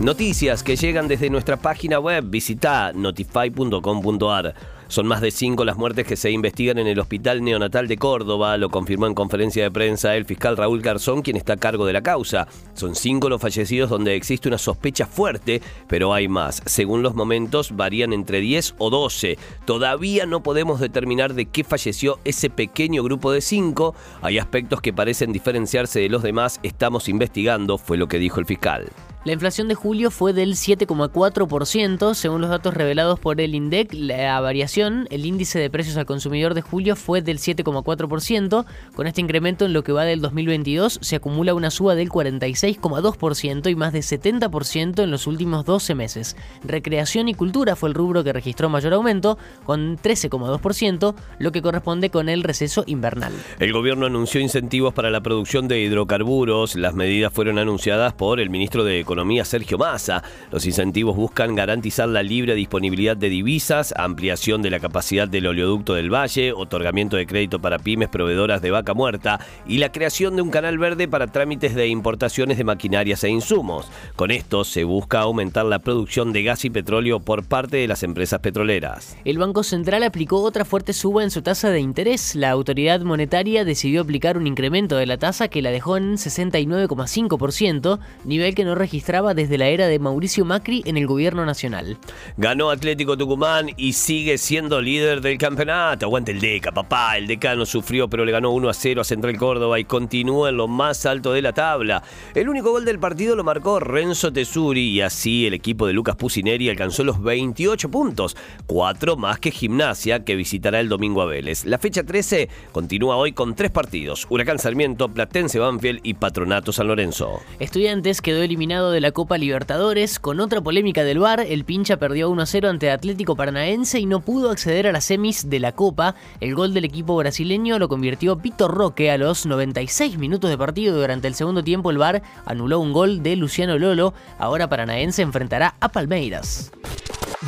Noticias que llegan desde nuestra página web. Visita notify.com.ar. Son más de cinco las muertes que se investigan en el Hospital Neonatal de Córdoba, lo confirmó en conferencia de prensa el fiscal Raúl Garzón, quien está a cargo de la causa. Son cinco los fallecidos donde existe una sospecha fuerte, pero hay más. Según los momentos, varían entre 10 o 12. Todavía no podemos determinar de qué falleció ese pequeño grupo de cinco. Hay aspectos que parecen diferenciarse de los demás. Estamos investigando, fue lo que dijo el fiscal. La inflación de julio fue del 7,4%, según los datos revelados por el INDEC. La variación, el índice de precios al consumidor de julio fue del 7,4%. Con este incremento en lo que va del 2022 se acumula una suba del 46,2% y más de 70% en los últimos 12 meses. Recreación y cultura fue el rubro que registró mayor aumento, con 13,2%, lo que corresponde con el receso invernal. El gobierno anunció incentivos para la producción de hidrocarburos. Las medidas fueron anunciadas por el ministro de Economía Economía Sergio Massa. Los incentivos buscan garantizar la libre disponibilidad de divisas, ampliación de la capacidad del oleoducto del Valle, otorgamiento de crédito para pymes proveedoras de vaca muerta y la creación de un canal verde para trámites de importaciones de maquinarias e insumos. Con esto se busca aumentar la producción de gas y petróleo por parte de las empresas petroleras. El Banco Central aplicó otra fuerte suba en su tasa de interés. La autoridad monetaria decidió aplicar un incremento de la tasa que la dejó en 69,5%, nivel que no registró desde la era de Mauricio Macri en el gobierno nacional. Ganó Atlético Tucumán y sigue siendo líder del campeonato. Aguante el Deca, papá. El decano sufrió, pero le ganó 1 a 0 a Central Córdoba y continúa en lo más alto de la tabla. El único gol del partido lo marcó Renzo Tesuri y así el equipo de Lucas Pusineri alcanzó los 28 puntos, cuatro más que Gimnasia que visitará el domingo a Vélez. La fecha 13 continúa hoy con tres partidos: Huracán Sarmiento, Platense Banfield y Patronato San Lorenzo. Estudiantes quedó eliminado de la Copa Libertadores. Con otra polémica del VAR, el pincha perdió 1-0 ante Atlético Paranaense y no pudo acceder a las semis de la Copa. El gol del equipo brasileño lo convirtió Vitor Roque a los 96 minutos de partido. Durante el segundo tiempo el VAR anuló un gol de Luciano Lolo. Ahora Paranaense enfrentará a Palmeiras.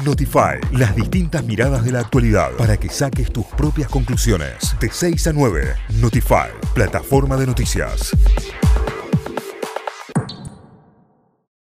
Notify, las distintas miradas de la actualidad para que saques tus propias conclusiones. De 6 a 9, Notify, plataforma de noticias.